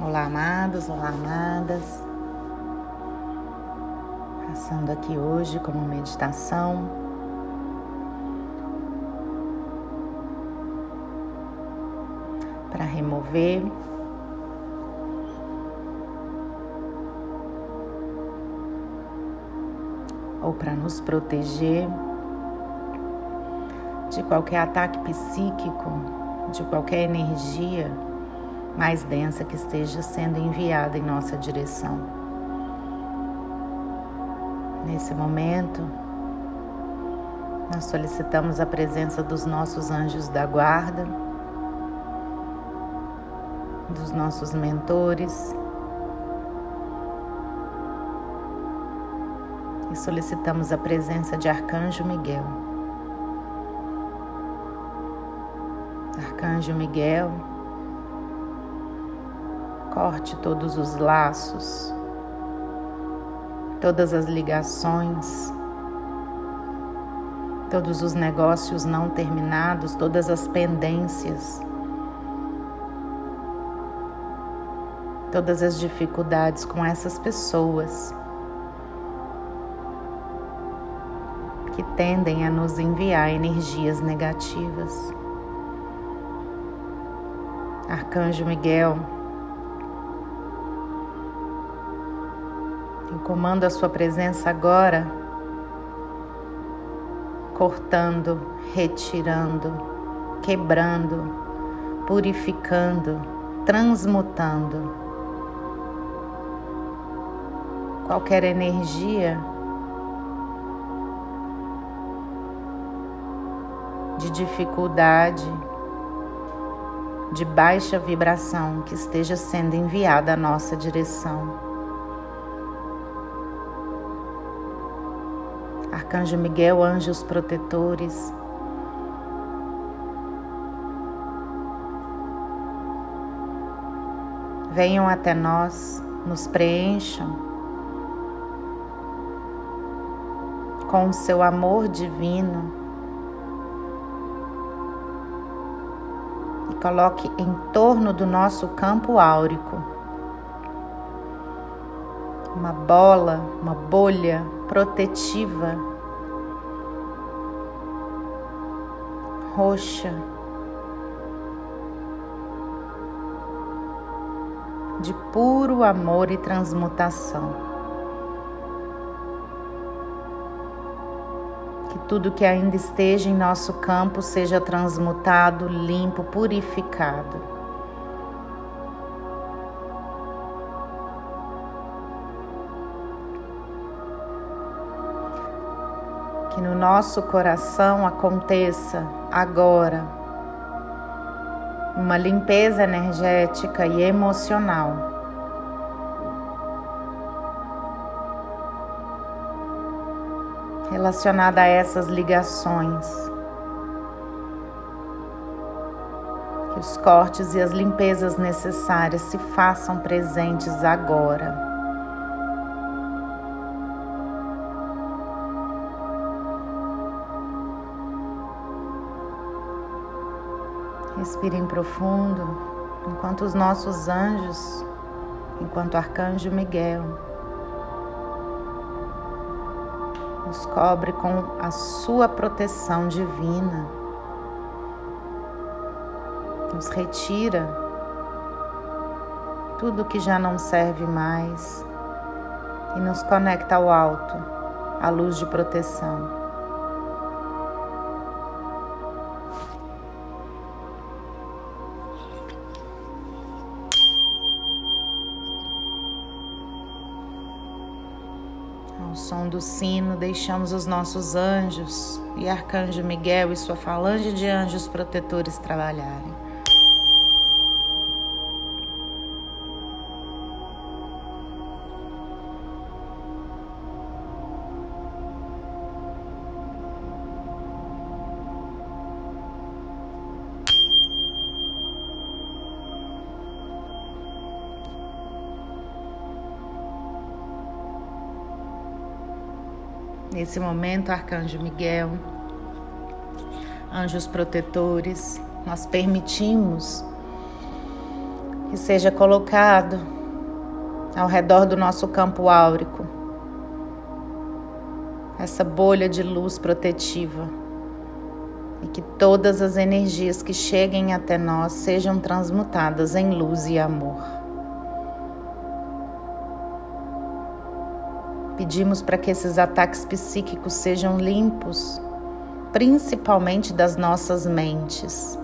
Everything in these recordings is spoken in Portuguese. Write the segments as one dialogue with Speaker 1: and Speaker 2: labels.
Speaker 1: Olá, amados, olá, amadas. Passando aqui hoje como meditação. Para remover ou para nos proteger de qualquer ataque psíquico, de qualquer energia mais densa que esteja sendo enviada em nossa direção. Nesse momento, nós solicitamos a presença dos nossos anjos da guarda, dos nossos mentores e solicitamos a presença de Arcanjo Miguel. Arcanjo Miguel, corte todos os laços, todas as ligações, todos os negócios não terminados, todas as pendências, todas as dificuldades com essas pessoas que tendem a nos enviar energias negativas. Arcanjo Miguel, comando a sua presença agora, cortando, retirando, quebrando, purificando, transmutando qualquer energia de dificuldade, de baixa vibração que esteja sendo enviada à nossa direção. Arcanjo Miguel, anjos protetores, venham até nós, nos preencham com o seu amor divino coloque em torno do nosso campo áurico uma bola, uma bolha protetiva roxa de puro amor e transmutação. tudo que ainda esteja em nosso campo seja transmutado, limpo, purificado. Nosso coração aconteça agora uma limpeza energética e emocional relacionada a essas ligações. Que os cortes e as limpezas necessárias se façam presentes agora. Respirem profundo, enquanto os nossos anjos, enquanto o arcanjo Miguel, nos cobre com a sua proteção divina, nos retira tudo que já não serve mais e nos conecta ao alto, à luz de proteção. Do sino, deixamos os nossos anjos e Arcanjo Miguel e sua falange de anjos protetores trabalharem. Nesse momento, Arcanjo Miguel, anjos protetores, nós permitimos e seja colocado ao redor do nosso campo áurico essa bolha de luz protetiva e que todas as energias que cheguem até nós sejam transmutadas em luz e amor. Pedimos para que esses ataques psíquicos sejam limpos, principalmente das nossas mentes.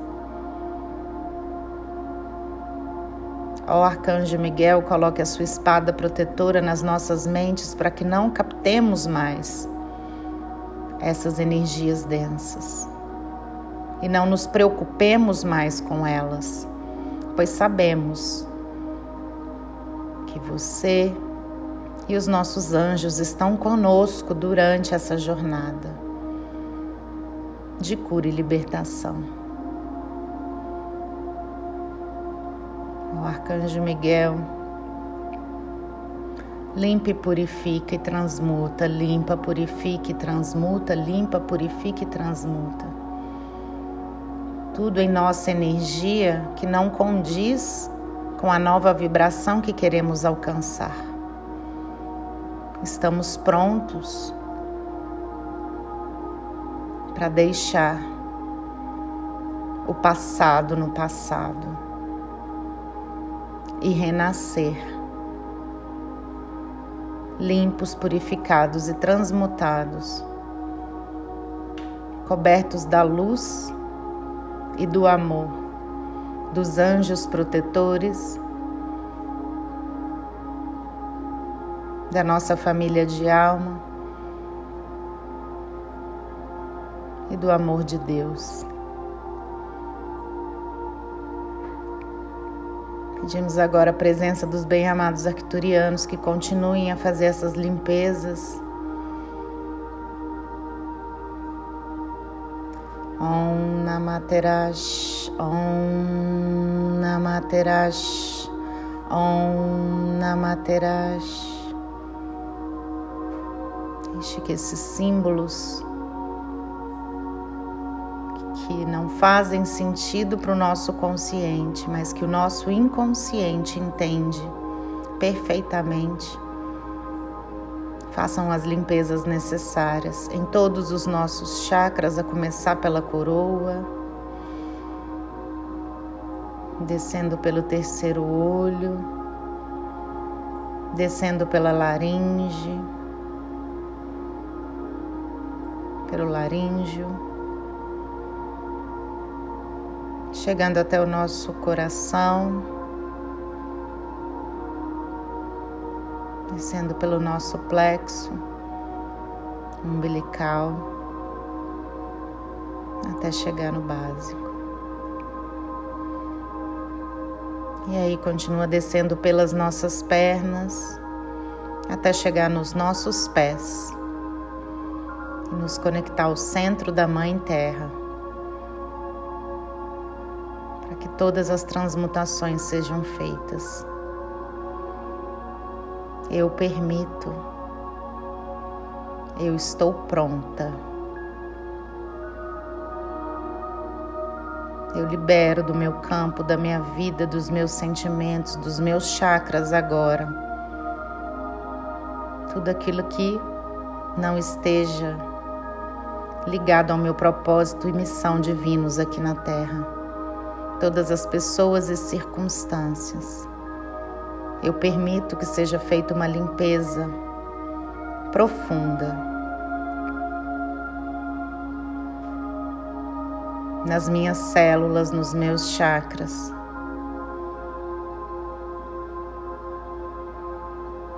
Speaker 1: Ó Arcanjo Miguel, coloque a sua espada protetora nas nossas mentes para que não captemos mais essas energias densas e não nos preocupemos mais com elas, pois sabemos que você e os nossos anjos estão conosco durante essa jornada de cura e libertação. O arcanjo Miguel Limpa, purifica e transmuta, limpa, purifica e transmuta, limpa, purifica e transmuta. Tudo em nossa energia que não condiz com a nova vibração que queremos alcançar. Estamos prontos para deixar o passado no passado e renascer limpos, purificados e transmutados, cobertos da luz e do amor dos anjos protetores, da nossa família de alma e do amor de Deus. Pedimos agora a presença dos bem-amados arcturianos que continuem a fazer essas limpezas. Om Namaterash, Om Namaterash, Om Namaterash. Deixe que esses símbolos que não fazem sentido para o nosso consciente, mas que o nosso inconsciente entende perfeitamente. Façam as limpezas necessárias em todos os nossos chakras, a começar pela coroa, descendo pelo terceiro olho, descendo pela laringe, pelo laríngeo. Chegando até o nosso coração, descendo pelo nosso plexo umbilical. Até chegar no básico. E aí continua descendo pelas nossas pernas. Até chegar nos nossos pés nos conectar ao centro da Mãe Terra que todas as transmutações sejam feitas. Eu permito, eu estou pronta. Eu libero do meu campo, da minha vida, dos meus sentimentos, dos meus chakras agora. Tudo aquilo que não esteja ligado ao meu propósito e missão divinos aqui na Terra todas as pessoas e circunstâncias. Eu permito que seja feita uma limpeza profunda nas minhas células, nos meus chakras,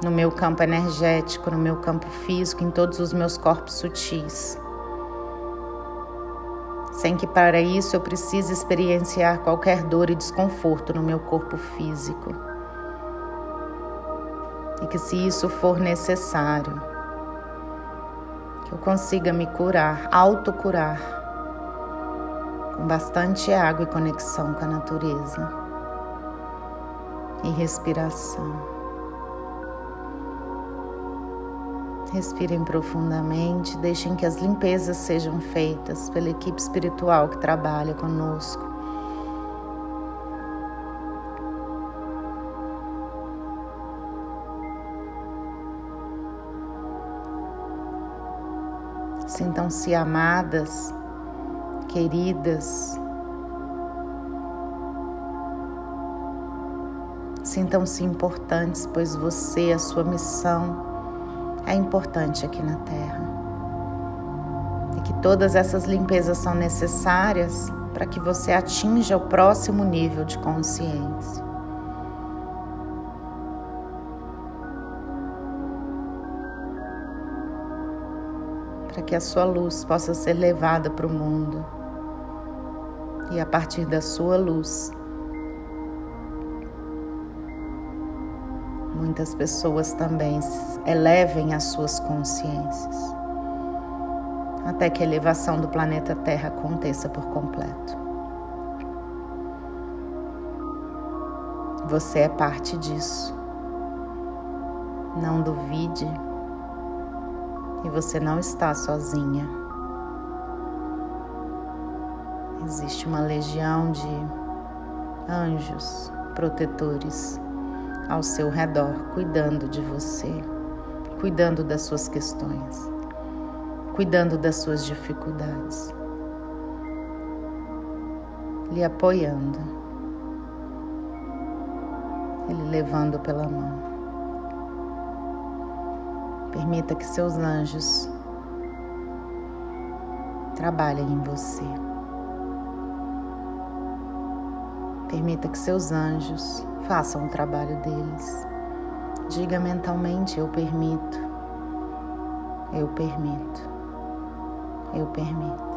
Speaker 1: no meu campo energético, no meu campo físico, em todos os meus corpos sutis sem que para isso eu precise experienciar qualquer dor e desconforto no meu corpo físico. E que, se isso for necessário, que eu consiga me curar, autocurar, com bastante água e conexão com a natureza e respiração. Respirem profundamente, deixem que as limpezas sejam feitas pela equipe espiritual que trabalha conosco. Sintam-se amadas, queridas. Sintam-se importantes, pois você, é a sua missão, é importante aqui na Terra. E que todas essas limpezas são necessárias para que você atinja o próximo nível de consciência. Para que a sua luz possa ser levada para o mundo. E a partir da sua luz, muitas pessoas também elevem as suas consciências, até que a elevação do planeta Terra aconteça por completo. Você é parte disso. Não duvide. E você não está sozinha. Existe uma legião de anjos protetores ao seu redor, cuidando de você, cuidando das suas questões, cuidando das suas dificuldades, lhe apoiando, ele levando pela mão. Permita que seus anjos trabalhem em você. Permita que seus anjos façam o trabalho deles. Diga mentalmente: Eu permito, eu permito, eu permito.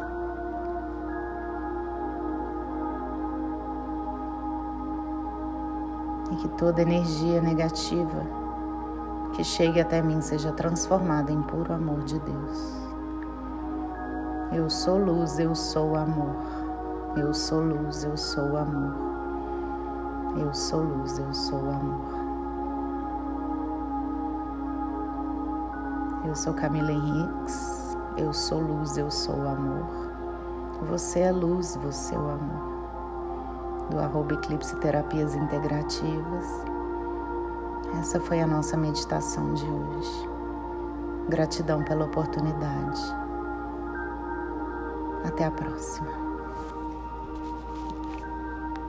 Speaker 1: E que toda energia negativa que chegue até mim seja transformada em puro amor de Deus. Eu sou luz, eu sou amor. Eu sou luz, eu sou amor. Eu sou luz, eu sou amor. Eu sou Camila Henriques, eu sou luz, eu sou amor. Você é luz, você é o amor. Do arroba Eclipse Terapias Integrativas. Essa foi a nossa meditação de hoje. Gratidão pela oportunidade. Até a próxima.